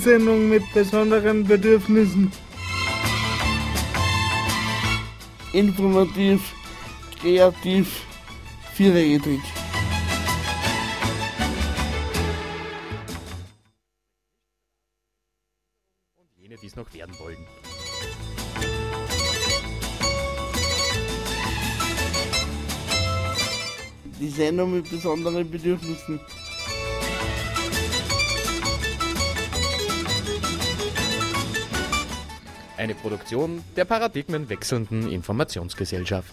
Die Sendung mit besonderen Bedürfnissen. Informativ, kreativ, vierrädrig. Jene, die es noch werden wollen. Die Sendung mit besonderen Bedürfnissen. Eine Produktion der paradigmenwechselnden Informationsgesellschaft.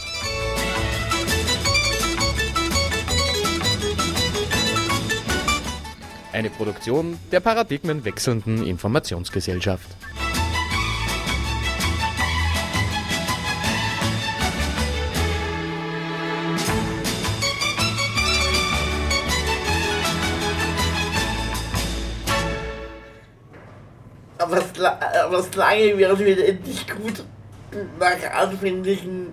Eine Produktion der paradigmenwechselnden Informationsgesellschaft. Aber aber es lange wird wieder endlich gut nach anfänglichen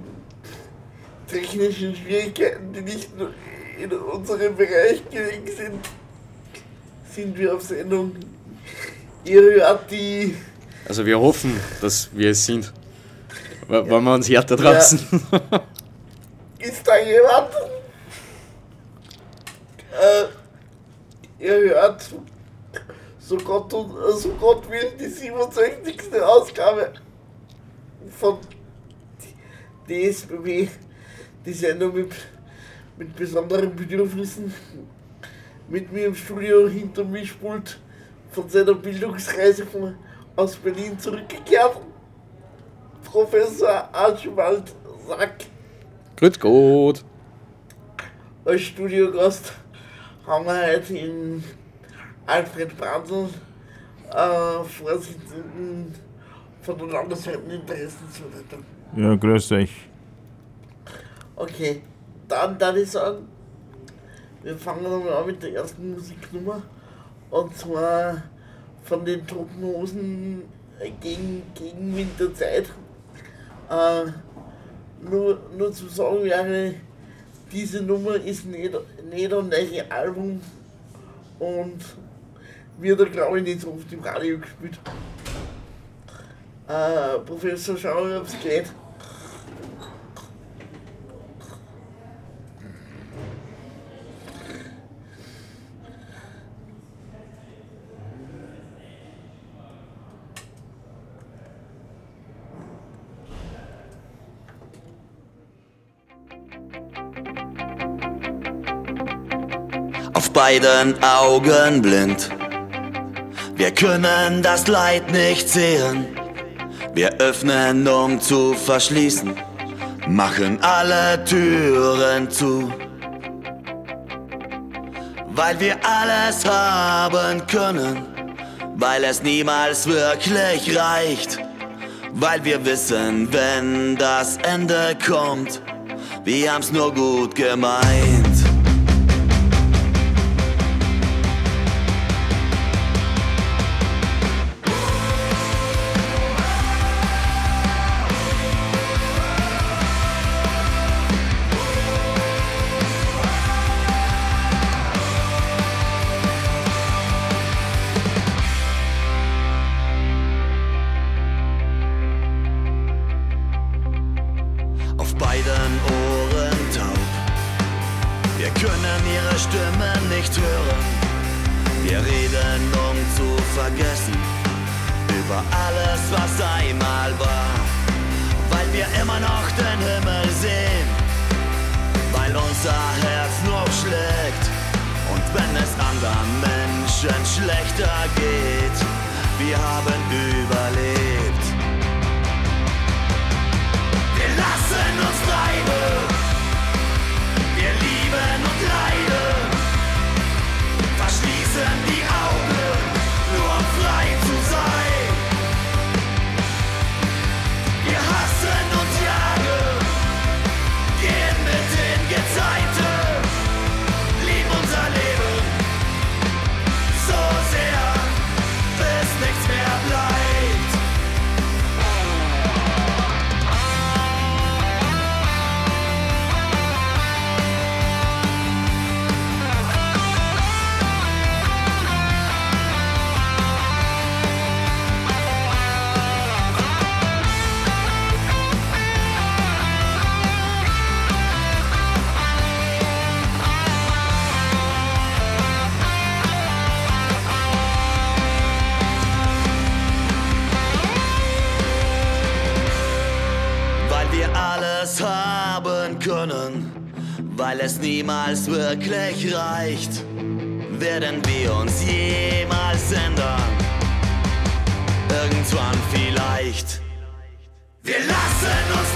technischen Schwierigkeiten, die nicht nur in unserem Bereich gelegen sind, sind wir auf Sendung. Ihr hört die Also wir hoffen, dass wir es sind. W Wenn man uns hört da draußen. Ist da jemand? Äh, ihr hört, so Gott, und, so Gott will, die 67. Ausgabe von DSBB, die Sendung mit, mit besonderen Bedürfnissen. Mit mir im Studio hinter mir spult von seiner Bildungsreise von, aus Berlin zurückgekehrt. Professor Archibald Sack. Grüß Gott. Als Studiogast haben wir heute den Alfred Brandl, äh, Vorsitzenden von der landesweiten Interessensvertretung. Ja, grüß euch. Okay, dann darf ich sagen, Wir fangen nochmal an mit der ersten Musiknummer. Und zwar von den Toten Hosen gegen, gegen Winterzeit. Äh, nur, nur zu sagen wäre, diese Nummer ist nicht, ein neues Album und wird glaube ich nicht so oft im Radio gespielt. Äh, Professor, schau, ob es geht. Beiden Augen blind. Wir können das Leid nicht sehen. Wir öffnen, um zu verschließen, machen alle Türen zu. Weil wir alles haben können, weil es niemals wirklich reicht. Weil wir wissen, wenn das Ende kommt, wir haben's nur gut gemeint. Weil es niemals wirklich reicht, werden wir uns jemals ändern. Irgendwann vielleicht. Wir lassen uns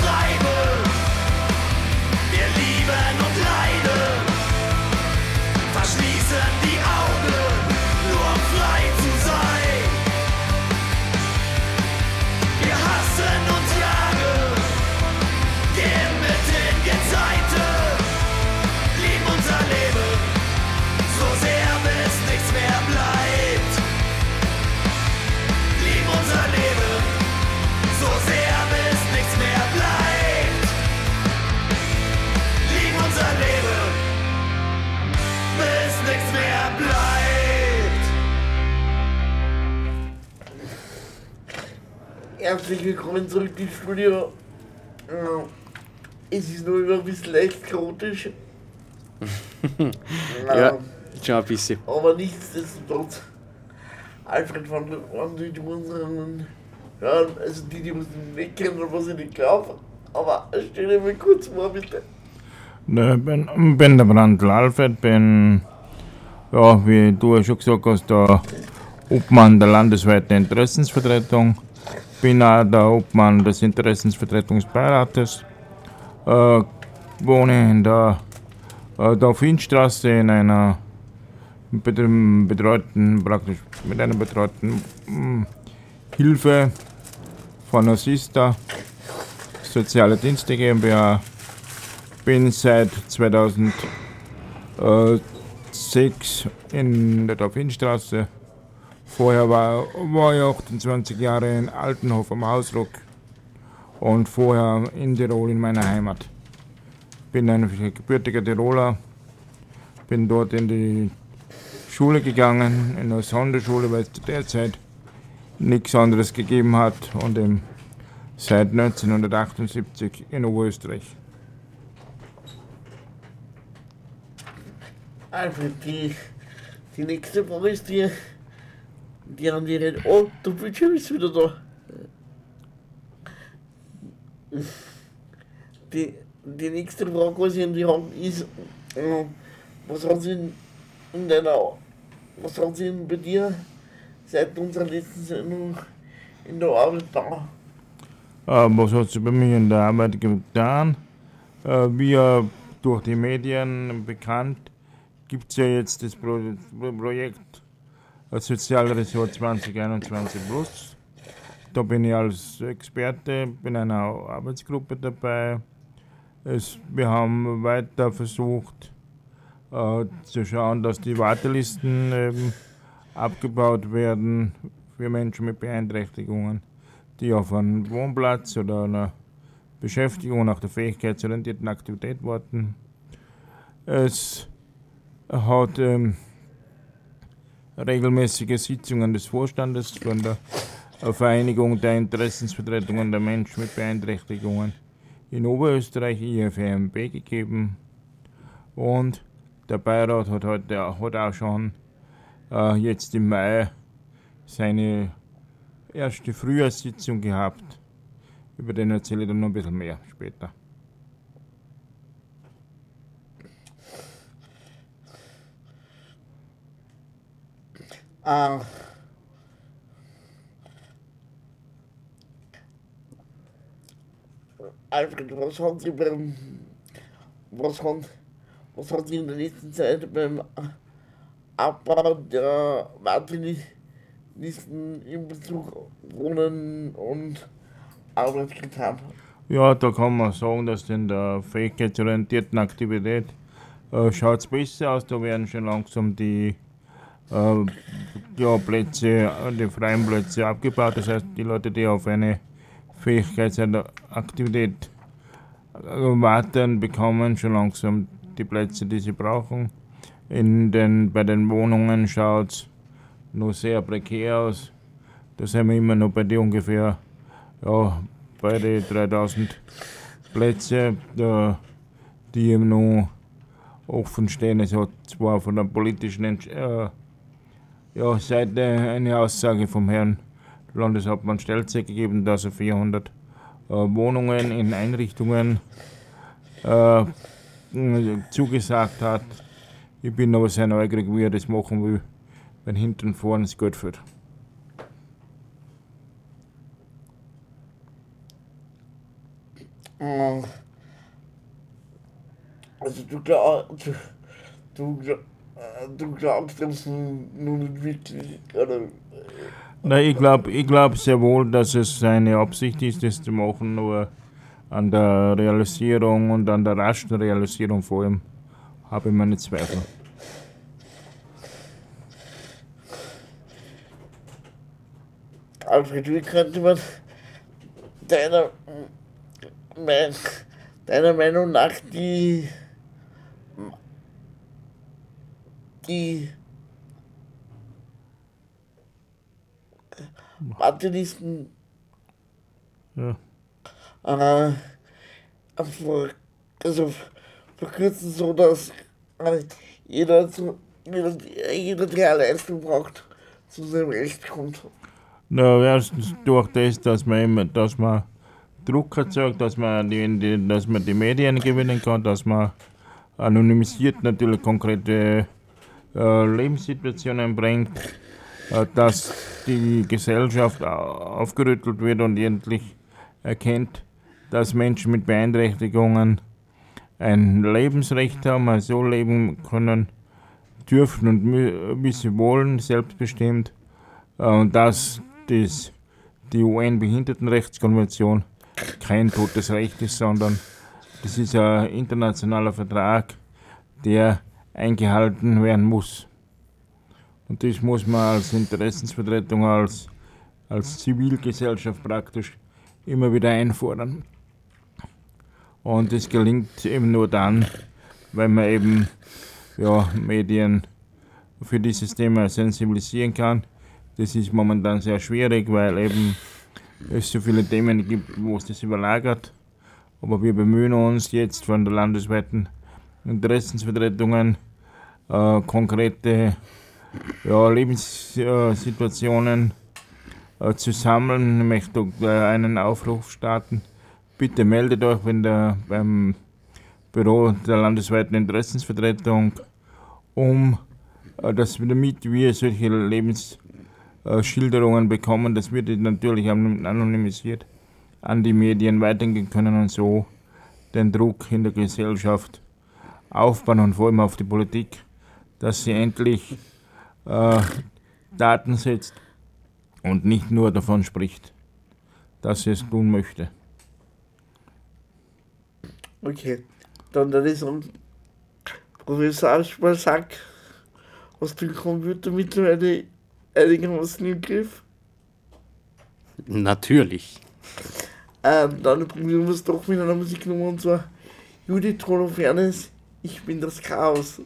Herzlich willkommen zurück ins Studio. Es ist nur immer ein bisschen leicht chaotisch. Ja, schon ein bisschen. Aber nichtsdestotrotz, Alfred van der Ohren, die unseren Hören, also die, die uns nicht kennen, was ich nicht glaube. Aber stell dir mal kurz vor, bitte. Ne, bin, bin der Brandl Alfred, bin, ja, wie du ja schon gesagt hast, der Obmann der landesweiten Interessensvertretung. Bin der Obmann des Interessensvertretungsbeirates. Äh, wohne in der äh, Dauphinstraße in einer bet- betreuten, praktisch mit einer betreuten mm, Hilfe von Assista, Soziale Dienste GmbH bin seit 2005 äh, sechs in der Dauphinstraße. Vorher war, war ich 28 Jahre in Altenhof am Hausruck und vorher in Tirol in meiner Heimat. Bin ein gebürtiger Tiroler, bin dort in die Schule gegangen, in eine Sonderschule, weil es zu der Zeit nichts anderes gegeben hat und eben seit 1978 in Oberösterreich. Alfred, die, die nächste Frage ist die, die haben die nicht. Oh, der Bildschirm ist wieder da. Die, die nächste Frage, was ich an die haben, ist, äh, was haben sie in, in deiner, was haben sie bei dir seit unserer letzten Sendung in der Arbeit da? Äh, was hat sich bei mir in der Arbeit getan? Äh, wie äh, durch die Medien bekannt, gibt es ja jetzt das Pro Projekt äh, Sozialressort 2021 Plus. Da bin ich als Experte, in einer Arbeitsgruppe dabei. Es, wir haben weiter versucht äh, zu schauen, dass die Wartelisten ähm, abgebaut werden für Menschen mit Beeinträchtigungen, die auf einen Wohnplatz oder einer Beschäftigung nach der fähigkeitsorientierten Aktivität warten. Es hat ähm, regelmäßige Sitzungen des Vorstandes von der Vereinigung der Interessensvertretungen der Menschen mit Beeinträchtigungen in Oberösterreich, IFMB, gegeben. Und der Beirat hat, heute, hat auch schon äh, jetzt im Mai seine erste Frühjahrssitzung gehabt. Über den erzähle ich dann noch ein bisschen mehr später. Äh, Alfred, was haben Sie beim, was haben, was haben Sie in der letzten Zeit beim Abbau der Wartelisten in Bezug auf Wohnen und Arbeit getan? Ja, da kann man sagen, dass in der fähigkeitsorientierten Aktivität äh, schaut es besser aus. Da werden schon langsam die ja, Plätze, die freien Plätze abgebaut. Das heißt, die Leute, die auf eine Fähigkeitsaktivität äh, warten, bekommen schon langsam die Plätze, die sie brauchen. In den, bei den Wohnungen schaut es nur sehr prekär aus. Da sind wir immer noch bei den ungefähr ja, bei den 3000 Plätzen, da, die eben noch offen stehen. Es hat zwar von der politischen Entsch äh, ja, Seite eine Aussage vom Herrn Landeshauptmann Stelze gegeben, dass er 400 äh, Wohnungen in Einrichtungen äh, zugesagt hat. Ich bin aber sehr neugierig, wie er das machen will, wenn hinten vorne es gut führt. Äh, Also du glaubst, du, du, gla- äh, du glaubst das nun nicht wirklich, oder? Nein, ich glaube ich glaub sehr wohl, dass es seine Absicht ist, das zu machen, nur an der Realisierung und an der raschen Realisierung vor allem habe ich meine Zweifel. Alfred, wie könnte man deiner, deiner Meinung nach die, die Wartelisten Ja. äh, also verkürzen, so dass äh, jeder, zu, jeder, jeder, der Leistung braucht, zu seinem Recht kommt. Na, erstens durch das, dass man, immer, dass man Druck erzeugt, dass man die, die, dass man die Medien gewinnen kann, dass man anonymisiert natürlich konkrete äh, Lebenssituationen bringt, äh, dass die Gesellschaft au- aufgerüttelt wird und endlich erkennt, dass Menschen mit Beeinträchtigungen ein Lebensrecht haben, also so leben können dürfen und wie sie wollen, selbstbestimmt. Äh, Und dass das, die UN-Behindertenrechtskonvention kein totes Recht ist, sondern das ist ein internationaler Vertrag, der eingehalten werden muss. Und das muss man als Interessensvertretung, als, als Zivilgesellschaft praktisch immer wieder einfordern. Und das gelingt eben nur dann, wenn man eben ja, Medien für dieses Thema sensibilisieren kann. Das ist momentan sehr schwierig, weil eben es so viele Themen gibt, wo es das überlagert. Aber wir bemühen uns jetzt von der landesweiten Interessensvertretungen äh, konkrete ja, Lebenssituationen äh, zu sammeln. Ich möchte äh, einen Aufruf starten. Bitte meldet euch, wenn der beim Büro der landesweiten Interessensvertretung um, äh, dass wir damit wir solche Lebensschilderungen bekommen, das wird natürlich anonymisiert an die Medien weitergehen können und so den Druck in der Gesellschaft aufbauen und vor allem auf die Politik, dass sie endlich äh, Daten setzt und nicht nur davon spricht, dass sie es tun möchte. Okay, dann dann ist Professor Aschmal sagt, hast du den Computer mittlerweile einigermaßen im Griff? Natürlich. Ähm, dann probieren wir es doch mit einer Musiknummer und zwar Judith Holofernes, Ich bin das Chaos.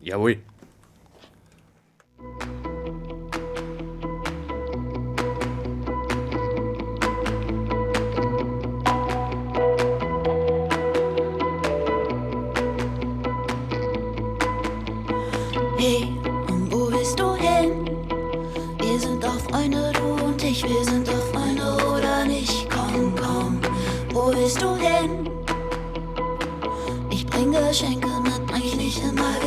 Jawohl.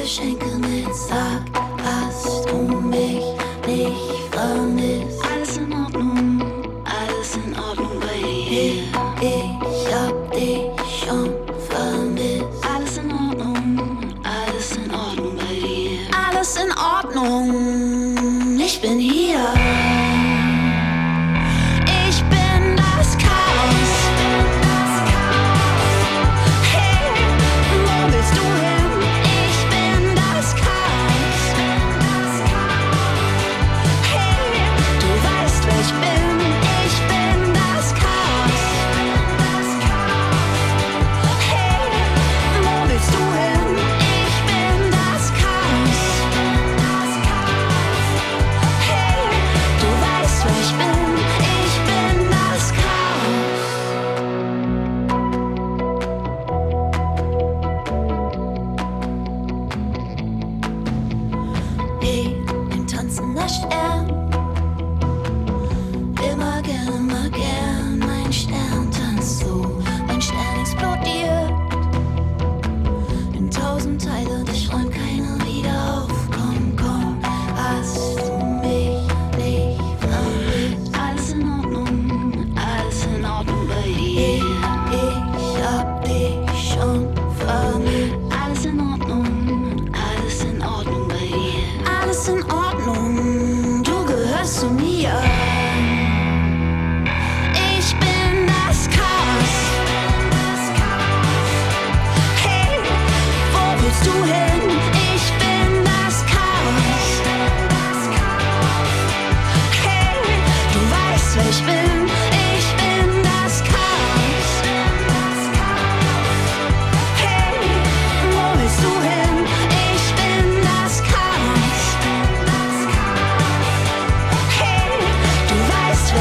Geschenke mit. Sag, hast du mich nicht vermisst? Alles in Ordnung, alles in Ordnung bei dir. Ich hab dich schon vermisst. Alles in Ordnung, alles in Ordnung bei dir. Alles in Ordnung,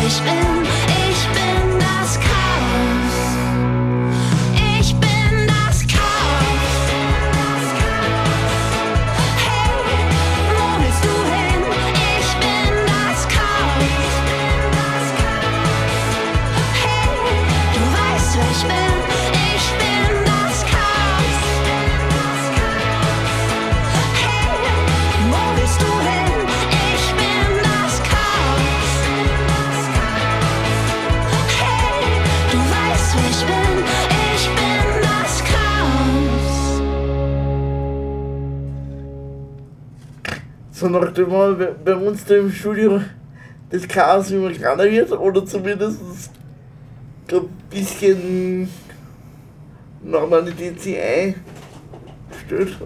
ich bin. So nachdem mal bei uns da im Studio das Chaos immer kleiner wird oder zumindest ein bisschen Normalität sich gestellt.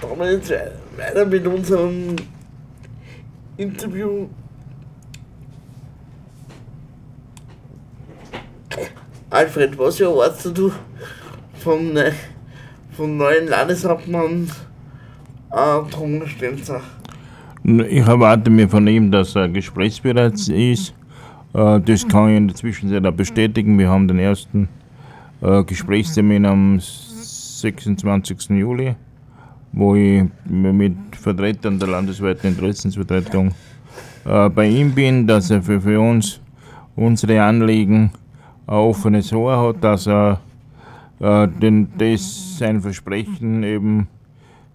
Schauen wir jetzt weiter mit unserem Interview. Alfred, was erwartest du vom, vom neuen Landeshauptmann Thomas Stenzer? Ich erwarte mir von ihm, dass er gesprächsbereit ist. Äh, Das kann ich in der Zwischenzeit auch bestätigen. Wir haben den ersten äh, Gesprächstermin am 26. Juli, wo ich mit Vertretern der landesweiten Interessensvertretung äh, bei ihm bin, dass er für, für uns unsere Anliegen ein offenes Ohr hat, dass er denn das sein Versprechen eben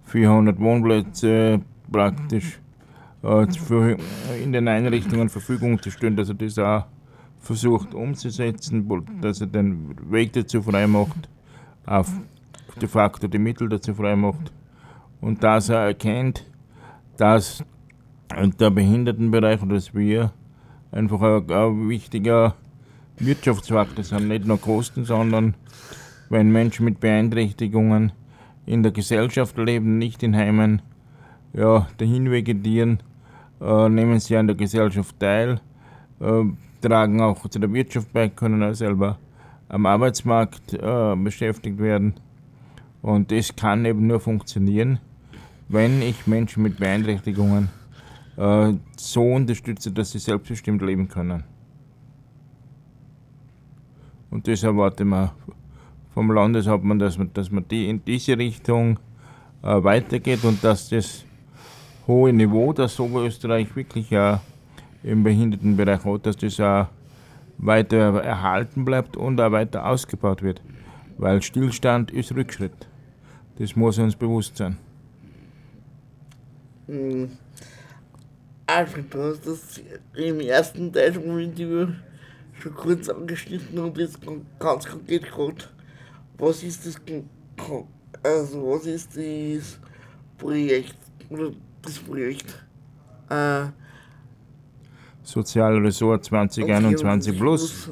400 Wohnplätze praktisch äh, für, in den Einrichtungen Verfügung zu stellen, dass er das auch versucht umzusetzen, dass er den Weg dazu frei macht, auch de facto die Mittel dazu frei macht und dass er erkennt, dass der Behindertenbereich oder dass wir einfach ein, ein wichtiger Wirtschaftsfaktor sind, nicht nur Kosten, sondern wenn Menschen mit Beeinträchtigungen in der Gesellschaft leben, nicht in Heimen, ja, dahin vegetieren, äh, nehmen sie an der Gesellschaft teil, äh, tragen auch zu der Wirtschaft bei, können auch selber am Arbeitsmarkt äh, beschäftigt werden. Und das kann eben nur funktionieren, wenn ich Menschen mit Beeinträchtigungen äh, so unterstütze, dass sie selbstbestimmt leben können. Und das erwarten wir vom Landeshauptmann, dass man, dass man die in diese Richtung äh, weitergeht und dass das hohe Niveau, das Oberösterreich wirklich auch im Behindertenbereich hat, dass das auch weiter erhalten bleibt und auch weiter ausgebaut wird. Weil Stillstand ist Rückschritt. Das muss uns bewusst sein. Alfred, du hast das im ersten Teil vom Interview schon kurz angeschnitten und jetzt ganz konkret gefragt, was ist das, also was ist das Projekt das Projekt? Äh, Sozialressort 2021 plus.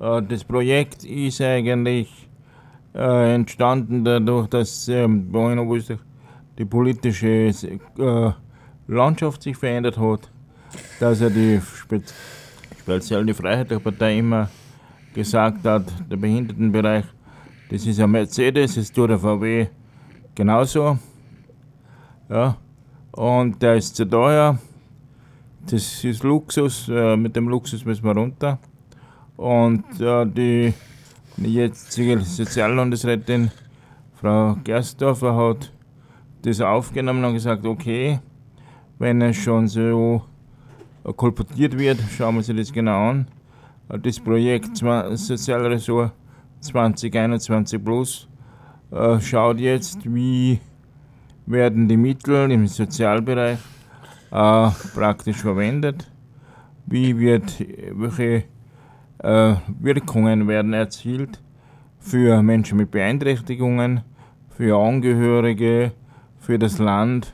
Äh, Das Projekt ist eigentlich äh, entstanden dadurch, dass ähm, die politische äh, Landschaft sich verändert hat, dass er die spez speziell die Freiheitliche Partei immer gesagt hat, der Behindertenbereich, das ist ein Mercedes, das tut der VW genauso. Ja. Und der ist zu teuer, das ist Luxus, äh, mit dem Luxus müssen wir runter. Und äh, die, jetzige Soziallandesrätin, Frau Gerstdorfer, hat das aufgenommen und gesagt, okay, wenn es schon so äh, kolportiert wird, schauen wir sich das genau an. Das Projekt Sozialressort 2021 Plus äh, schaut jetzt, wie werden die Mittel im Sozialbereich äh, praktisch verwendet. Wie wird, welche äh, Wirkungen werden erzielt für Menschen mit Beeinträchtigungen, für Angehörige, für das Land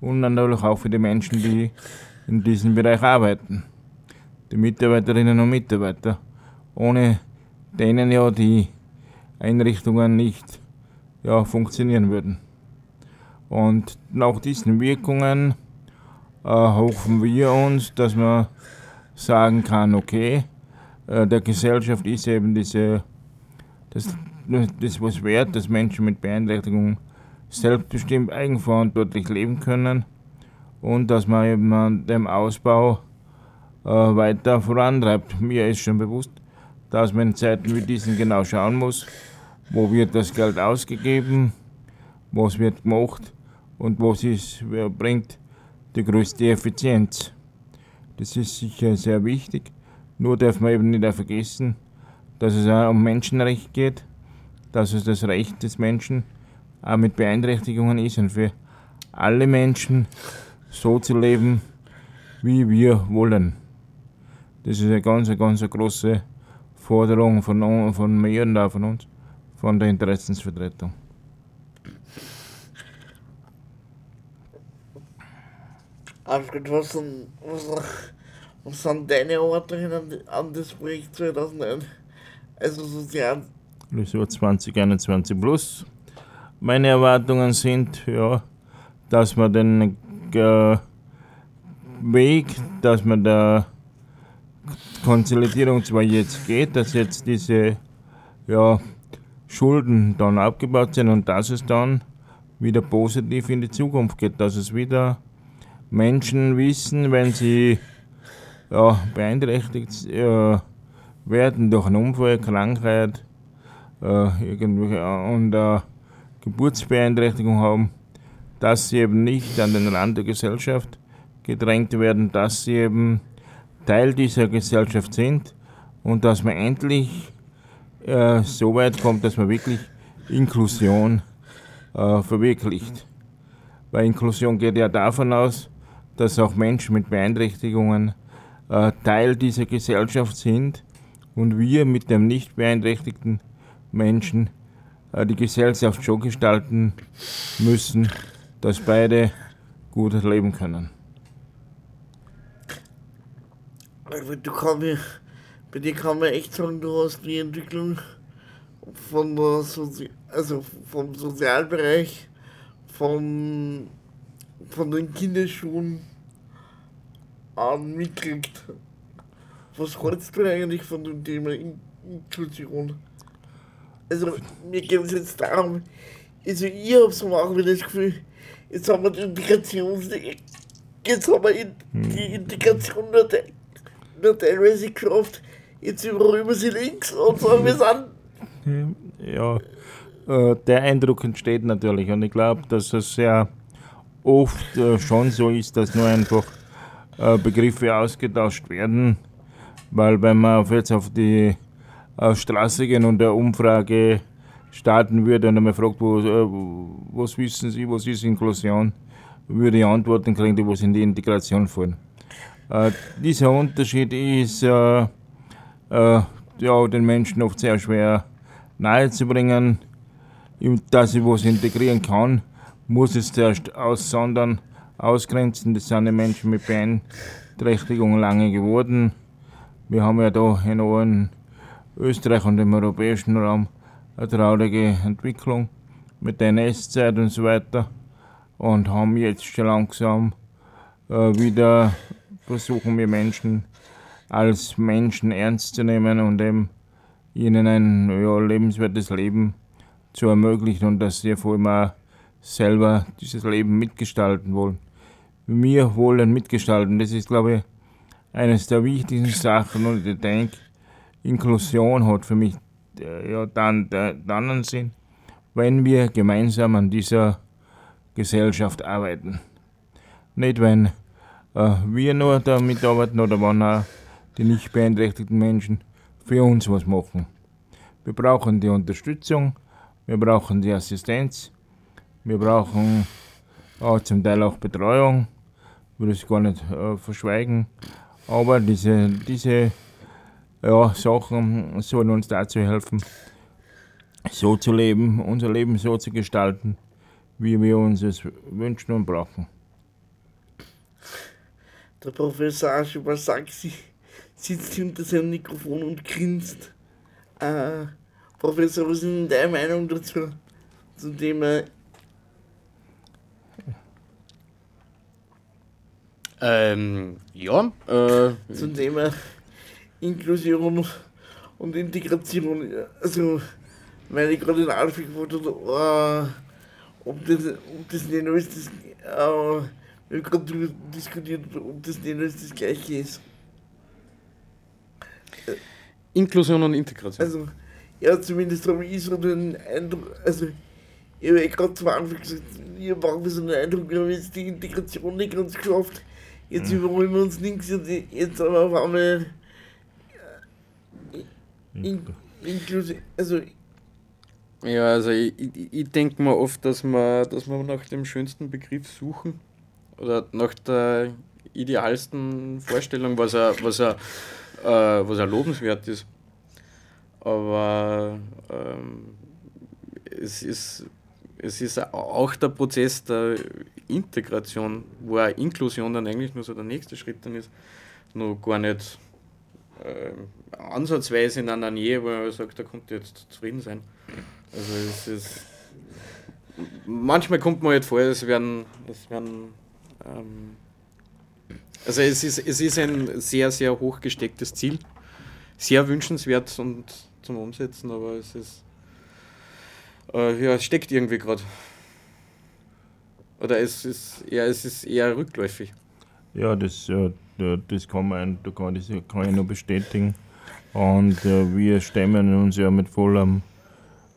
und natürlich auch für die Menschen, die in diesem Bereich arbeiten. Die Mitarbeiterinnen und Mitarbeiter, ohne denen ja die Einrichtungen nicht ja, funktionieren würden. Und nach diesen Wirkungen äh, hoffen wir uns, dass man sagen kann, okay, äh, der Gesellschaft ist eben diese, das, das was wert, dass Menschen mit Beeinträchtigung selbstbestimmt eigenverantwortlich leben können und dass man eben an dem Ausbau äh, weiter vorantreibt. Mir ist schon bewusst, dass man in Zeiten wie diesen genau schauen muss, wo wird das Geld ausgegeben, was wird gemacht und was ist, wer bringt die größte Effizienz. Das ist sicher sehr wichtig. Nur darf man eben nicht vergessen, dass es auch um Menschenrecht geht, dass es das Recht des Menschen auch mit Beeinträchtigungen ist und für alle Menschen so zu leben, wie wir wollen. Das ist eine ganz, ganz große Forderung von, von mir und von uns, von der Interessensvertretung. Alfred, was sind, was, sind deine Erwartungen an, an das Projekt 2009? Also sozial, Frisur 2021 plus. Meine Erwartungen sind, ja, dass man den äh, Weg, dass man der Konsolidierung zwar jetzt geht, dass jetzt diese ja, Schulden dann abgebaut sind und dass es dann wieder positiv in die Zukunft geht, dass es wieder Menschen wissen, wenn sie ja, beeinträchtigt äh, werden durch einen Unfall, Krankheit äh, irgendwelche, und äh, Geburtsbeeinträchtigung haben, dass sie eben nicht an den Rand der Gesellschaft gedrängt werden, dass sie eben Teil dieser Gesellschaft sind und dass man endlich äh, so weit kommt, dass man wirklich Inklusion äh, verwirklicht. Weil Inklusion geht ja davon aus, dass auch Menschen mit Beeinträchtigungen äh, Teil dieser Gesellschaft sind und wir mit dem nicht beeinträchtigten Menschen äh, die Gesellschaft so gestalten müssen, dass beide gut leben können. Also du kann mir, bei dir kann man echt sagen, du hast die Entwicklung von der Sozi also vom Sozialbereich, von, von den Kinderschuhen an mitgekriegt. Was hältst du eigentlich von dem Thema In Inklusion? Also mir geht es jetzt darum, also ich habe so manchmal das Gefühl, jetzt haben wir die Integration, jetzt haben wir die Integration nur, te, nur teilweise geschafft, jetzt überrühmen sie links und sagen, wir sind Ja, äh, der Eindruck entsteht natürlich und ich glaube, dass es sehr oft äh, schon so ist, dass nur einfach äh, Begriffe ausgetauscht werden, weil wenn man jetzt auf die Straße gehen und eine Umfrage starten würde und einmal fragt, wo, was wissen Sie, was ist Inklusion, würde ich Antworten kriegen, die was in die Integration fallen. Äh, dieser Unterschied ist äh, äh, ja, den Menschen oft sehr schwer nahezubringen. Dass ich was integrieren kann, muss es zuerst aussondern, ausgrenzen. Das sind die Menschen mit Beeinträchtigung lange geworden. Wir haben ja da in Österreich und im europäischen Raum eine traurige Entwicklung mit der NS-Zeit und so weiter und haben jetzt schon langsam äh, wieder versuchen wir Menschen als Menschen ernst zu nehmen und eben ihnen ein ja, lebenswertes Leben zu ermöglichen und dass sie vor allem auch selber dieses Leben mitgestalten wollen. Wir wollen mitgestalten, das ist glaube ich eines der wichtigsten Sachen und ich denke, Inklusion hat für mich äh, ja, dann, der, dann einen Sinn, wenn wir gemeinsam an dieser Gesellschaft arbeiten. Nicht, wenn äh, wir nur damit arbeiten oder wenn auch die nicht beeinträchtigten Menschen für uns was machen. Wir brauchen die Unterstützung, wir brauchen die Assistenz, wir brauchen äh, zum Teil auch Betreuung, ich will das gar nicht äh, verschweigen, aber diese, diese ja, Sachen sollen uns dazu helfen, so zu leben, unser Leben so zu gestalten, wie wir uns es wünschen und brauchen. Der Professor Aschenbach sagt, sie sitzt hinter seinem Mikrofon und grinst. Äh, Professor, was ist denn deine Meinung dazu? Zum Thema Ähm, ja, äh, zum Thema Inklusion und Integration. Also, weil ich gerade in Alfred gefragt habe, oh, ob, das, ob das nicht alles das, äh, wir haben gerade drüber diskutiert, ob das nicht alles das Gleiche ist. Inklusion und Integration. Also, ja, zumindest habe ich so den Eindruck, also, ich habe ja gerade zum Anfang gesagt, wir machen so den Eindruck, wir haben jetzt die Integration nicht ganz geschafft. Jetzt überholen wir uns links und jetzt aber auf einmal äh, in, inklusive, also, Ja, also ich, ich, ich denke mir oft, dass wir, dass wir nach dem schönsten Begriff suchen oder nach der idealsten Vorstellung, was er, was er, äh, was er lobenswert ist. Aber ähm, es, ist, es ist auch der Prozess der Integration, wo auch Inklusion dann eigentlich nur so der nächste Schritt dann ist, noch gar nicht ähm, ansatzweise in einer Nähe, wo man sagt, da kommt jetzt zufrieden sein. Also es ist manchmal kommt man halt vor, es werden, es werden also es ist, es ist ein sehr, sehr hoch gestecktes Ziel. Sehr wünschenswert und zum Umsetzen, aber es ist äh, ja, es steckt irgendwie gerade. Oder es ist eher, es ist eher rückläufig. Ja, das, äh, das kann man, da kann, das kann ich nur bestätigen. Und äh, wir stemmen uns ja mit voller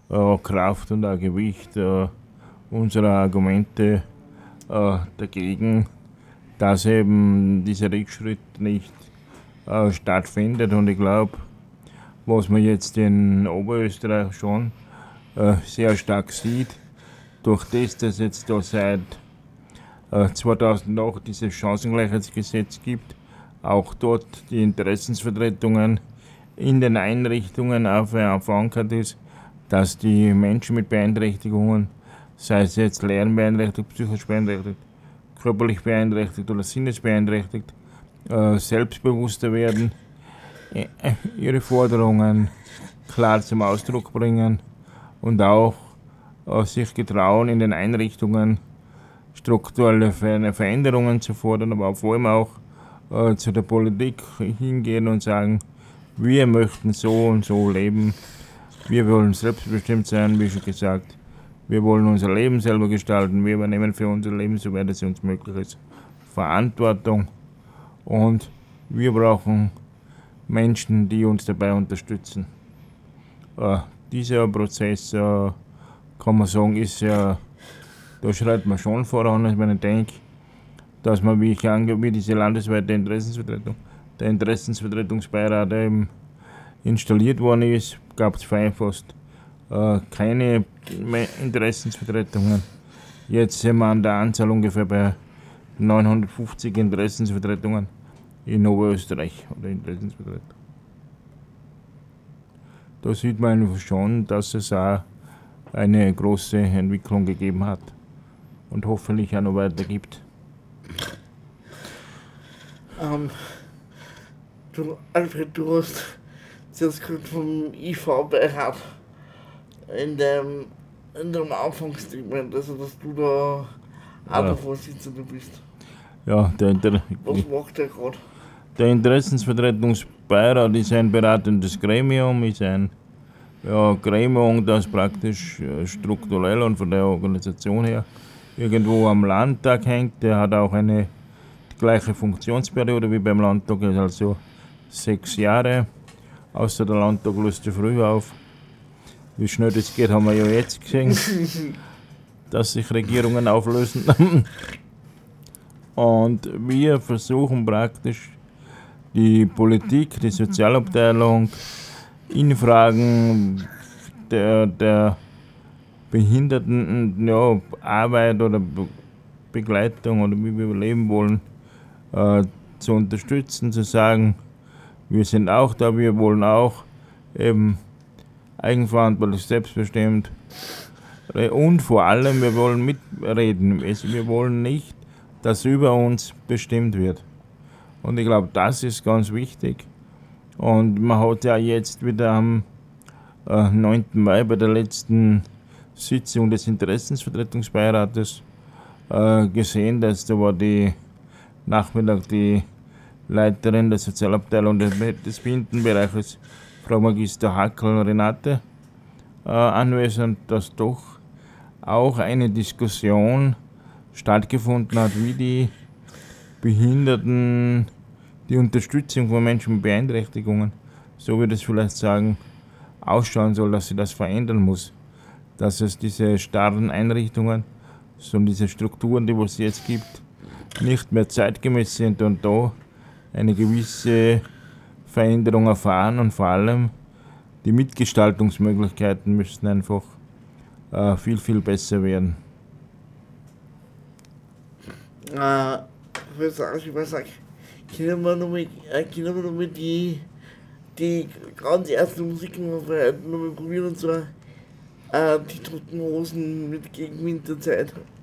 äh, Kraft und auch Gewicht äh, unserer Argumente äh, dagegen, dass eben dieser Rückschritt nicht äh, stattfindet. Und ich glaube, was man jetzt in Oberösterreich schon äh, sehr stark sieht, durch das, dass jetzt da seit 2008 dieses Chancengleichheitsgesetz gibt, auch dort die Interessensvertretungen in den Einrichtungen auf, verankert ist, dass die Menschen mit Beeinträchtigungen sei es jetzt lernbeeinträchtigt, psychisch beeinträchtigt, körperlich beeinträchtigt oder sinnesbeeinträchtigt, äh, selbstbewusster werden, äh, ihre Forderungen klar zum Ausdruck bringen und auch äh, sich getrauen, in den Einrichtungen strukturelle Veränderungen zu fordern, aber vor allem auch äh, zu der Politik hingehen und sagen, wir möchten so und so leben, wir wollen selbstbestimmt sein, wie schon gesagt, wir wollen unser Leben selber gestalten. Wir übernehmen für unser Leben, soweit es uns möglich ist, Verantwortung. Und wir brauchen Menschen, die uns dabei unterstützen. Äh, dieser Prozess, äh, kann man sagen, ist ja, da schreitet man schon voran, wenn ich denke, dass man, wie ich ange wie diese landesweite Interessensvertretung, der Interessensvertretungsbeirat eben installiert worden ist, gab es fast äh, keine Interessensvertretungen. Jetzt sind wir an der Anzahl ungefähr bei 950 Interessensvertretungen in Oberösterreich oder Interessensvertretungen. Da sieht man schon, dass es auch eine große Entwicklung gegeben hat und hoffentlich auch noch weiter gibt. Ähm, du, Alfred, du hast zuerst gehört vom IV-Beirat in dem, in dem Anfangsstatement, also dass du da auch der Vorsitzende bist. Ja, der Inter Was macht der gerade? Der Interessensvertretungsbeirat ist ein beratendes Gremium, ist ein ja, Gremium, das praktisch äh, strukturell und von der Organisation her irgendwo am Landtag hängt. Der hat auch eine gleiche Funktionsperiode wie beim Landtag, also sechs Jahre. Außer der Landtag löst ja früh auf. Wie schnell das geht, haben wir ja jetzt gesehen, dass sich Regierungen auflösen. Und wir versuchen praktisch die Politik, die Sozialabteilung in Fragen der, der Behinderten ja, Arbeit oder Be Begleitung oder wie wir leben wollen, äh, zu unterstützen, zu sagen, wir sind auch da, wir wollen auch eben eigenverantwortlich, selbstbestimmt. Und vor allem, wir wollen mitreden. Wir wollen nicht, dass über uns bestimmt wird. Und ich glaube, das ist ganz wichtig. Und man hat ja jetzt wieder am äh, 9. Mai bei der letzten Sitzung des Interessensvertretungsbeirates äh, gesehen, dass da war die Nachmittag die Leiterin der Sozialabteilung des, Behindertenbereiches Frau Magister Hackel Renate äh, anwesend, dass doch auch eine Diskussion stattgefunden hat, wie die Behinderten, die Unterstützung von Menschen mit Beeinträchtigungen, so würde ich vielleicht sagen, ausschauen soll, dass sie das verändern muss. Dass es diese starren Einrichtungen, so diese Strukturen, die es jetzt gibt, nicht mehr zeitgemäß sind und da eine gewisse Veränderung erfahren und vor allem die Mitgestaltungsmöglichkeiten müssten einfach äh, viel, viel besser werden. Äh, sagen, ich würde sagen, können wir nochmal, äh, können wir nochmal die, die ganz erste Musik nochmal probieren und zwar äh, die Toten Hosen mit Gegen Winterzeit. unser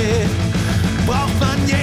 Köpfen geht, braucht man jede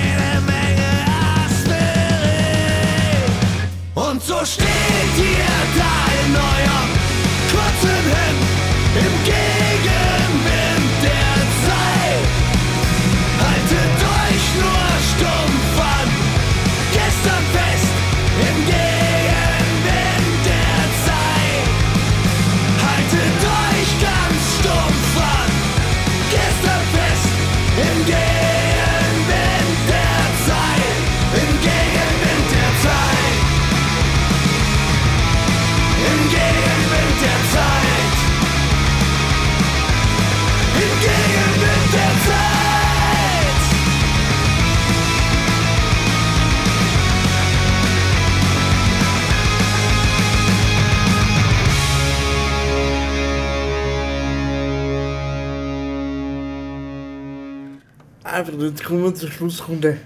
Alfred, jetzt kommen wir zur Schlussrunde.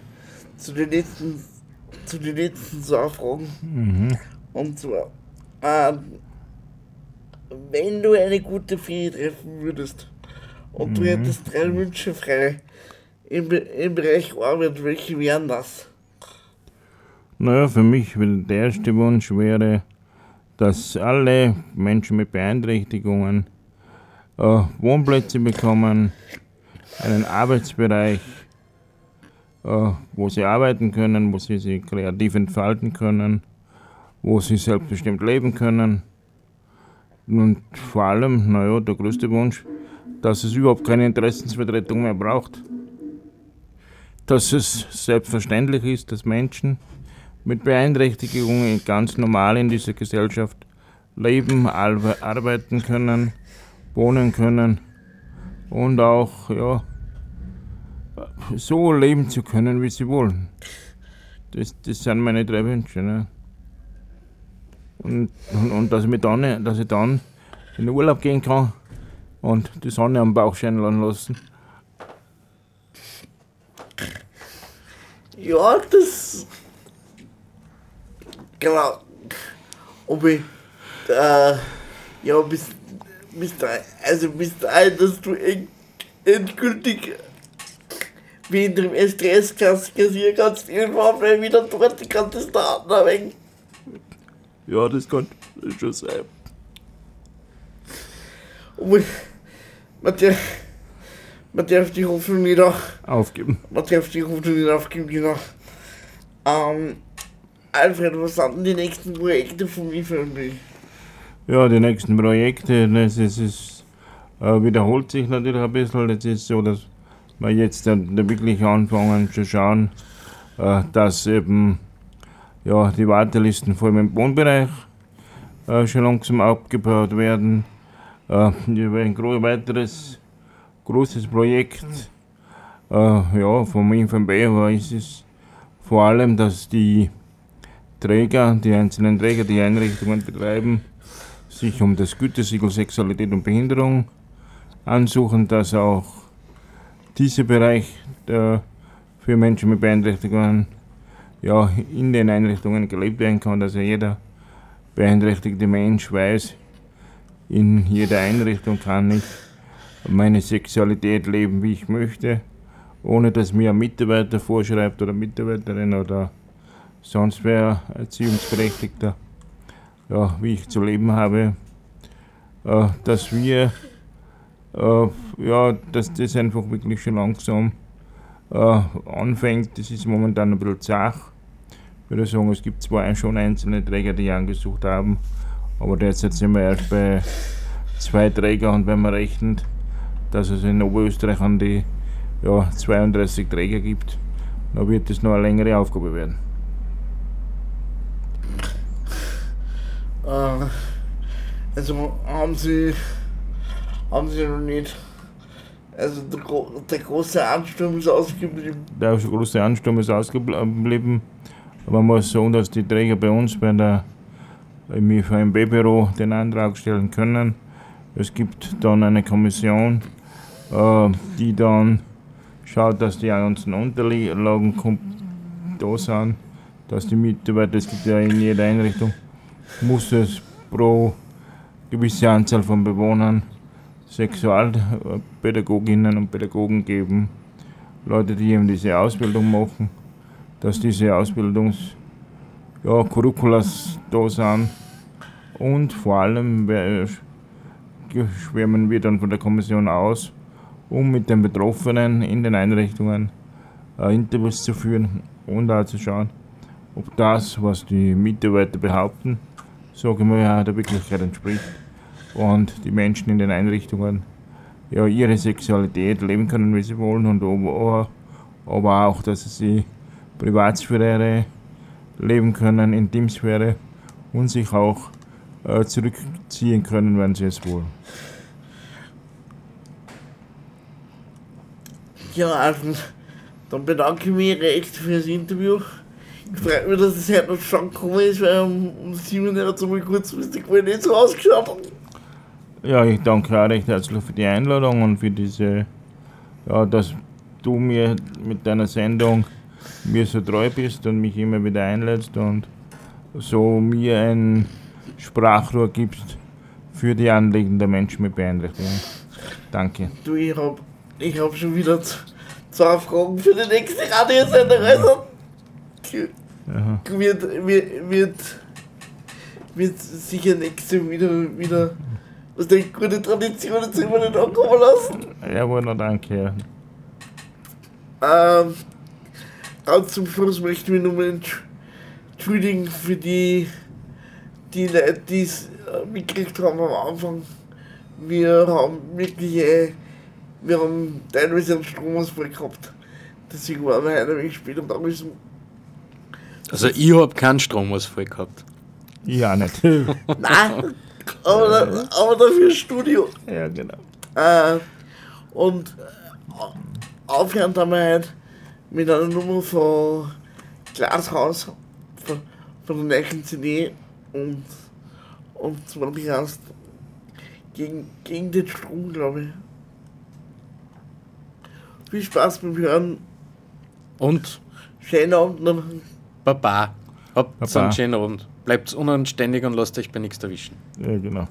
Zu den letzten, zu den letzten zwei Fragen. Und zwar, ähm, wenn du eine gute Fee treffen würdest und du hättest drei Wünsche frei im, Be- im Bereich Arbeit, welche wären das? Naja, für mich will der erste Wunsch wäre, dass alle Menschen mit Beeinträchtigungen äh, Wohnplätze bekommen, einen Arbeitsbereich, äh, wo sie arbeiten können, wo sie sich kreativ entfalten können, wo sie selbstbestimmt leben können. Und vor allem, naja, der größte Wunsch, dass es überhaupt keine Interessensvertretung mehr braucht. Dass es selbstverständlich ist, dass Menschen mit Beeinträchtigungen ganz normal in dieser Gesellschaft leben, arbe- arbeiten können, wohnen können und auch ja, so leben zu können, wie sie wollen. Das, das sind meine drei Wünsche. Ne? Und, und, und dass, ich mich dann, dass ich dann in den Urlaub gehen kann und die Sonne am Bauch scheinen lassen. Ja, das. Genau. Ob ich äh, ja, bis, bis da, also bis dahin, dass du end, endgültig wie in dem STS kassieren kannst, irgendwann mal wieder dort die ganze Daten weg. Ja, das kann schon sein. Und man darf, man darf die Hoffnung nicht auch, Aufgeben. man darf die Hoffnung nicht aufgeben, genau. Ähm, Alfred, was sind denn die nächsten Projekte von mir für mich? Ja, die nächsten Projekte, das ist, es äh, wiederholt sich natürlich ein bisschen. Es ist so, dass wir jetzt äh, da wirklich anfangen zu schauen, äh, dass eben ja, die Wartelisten vor allem im Wohnbereich äh, schon langsam abgebaut werden. Äh, ein weiteres großes Projekt äh, ja, vom IFMB ist es vor allem, dass die Träger, die einzelnen Träger, die Einrichtungen betreiben, sich um das Gütesiegel Sexualität und Behinderung ansuchen, dass auch dieser Bereich der für Menschen mit Beeinträchtigungen ja, in den Einrichtungen gelebt werden kann, dass ja jeder beeinträchtigte Mensch weiß, in jeder Einrichtung kann ich meine Sexualität leben, wie ich möchte, ohne dass mir ein Mitarbeiter vorschreibt oder Mitarbeiterin oder sonst wer Erziehungsberechtigter, ja, wie ich zu leben habe, äh, dass wir, ja, dass das einfach wirklich schon langsam äh, anfängt. Das ist momentan ein bisschen zach. Ich würde sagen, es gibt zwar schon einzelne Träger, die angesucht haben, aber derzeit sind wir erst bei zwei Träger und wenn man rechnet, dass es in Oberösterreich an die ja, 32 Träger gibt, dann wird das noch eine längere Aufgabe werden. Äh, also haben sie, haben sie noch nicht, also der, der große Ansturm ist ausgeblieben. Der große Ansturm ist ausgeblieben. Man muss sagen, dass die Träger bei uns bei der, im IVMB-Büro den Antrag stellen können. Es gibt dann eine Kommission, äh, die dann schaut, dass die ganzen Unterlagen da sind, dass die Mitarbeiter, es gibt ja in jeder Einrichtung, muss es pro gewisse Anzahl von Bewohnern Sexualpädagoginnen und Pädagogen geben, Leute, die eben diese Ausbildung machen, dass diese Ausbildungs ja, Curriculas da sind und vor allem schwärmen wir dann von der Kommission aus, um mit den Betroffenen in den Einrichtungen äh, Interviews zu führen und auch zu schauen, ob das, was die Mitarbeiter behaupten, wir ja, der Wirklichkeit entspricht und die Menschen in den Einrichtungen ja, ihre Sexualität leben können, wie sie wollen und aber, aber auch, dass sie Privatsphäre leben können, Intimsphäre und sich auch äh, zurückziehen können, wenn sie es wollen. Ja, also, dann bedanke ich mich recht für das Interview. Ich freue mich, dass es heute noch schon gekommen ist, weil um, um 7 Uhr hat es einmal kurzfristig mal nicht so ausgeschaut. Ja, ich danke auch recht herzlich für die Einladung und für diese, ja, dass du mir mit deiner Sendung mir so treu bist und mich immer wieder einlädst und so mir ein Sprachrohr gibst für die Anliegen der Menschen mit Beeinträchtigungen. Danke. Du, ich hab, ich hab schon wieder zwei Fragen für die nächste Radiosendung. Also, Aha. wird, wird, wird, wird sicher nächste wieder, wieder, was die gute Tradition jetzt immer nicht ankommen lassen. Jawohl, na danke. Ähm, ganz zum Schluss möchte ich mich nochmal entsch- entschuldigen für die, die Leute, die es äh, mitgekriegt haben am Anfang. Wir haben wirklich, äh, wir haben teilweise einen Stromausfall gehabt. Deswegen waren wir heute ein wenig später da müssen. Also ich habe keinen Stromausfall gehabt. Ja, nicht. Nein, aber, da- aber dafür Studio. ja, genau. Äh, und äh, wir halt mit einer Nummer von Glashaus, von, von der neuen CD und, und zwar die heißt gegen, gegen den Strom, glaube ich. Viel Spaß beim Hören. Und Schönen Abend noch. Baba. Habt einen schönen Abend bleibt unanständig und lasst euch bei nichts erwischen. Ja, genau.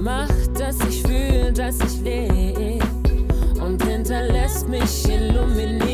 macht, dass ich fühle, dass ich lebe und hinterlässt mich illuminiert.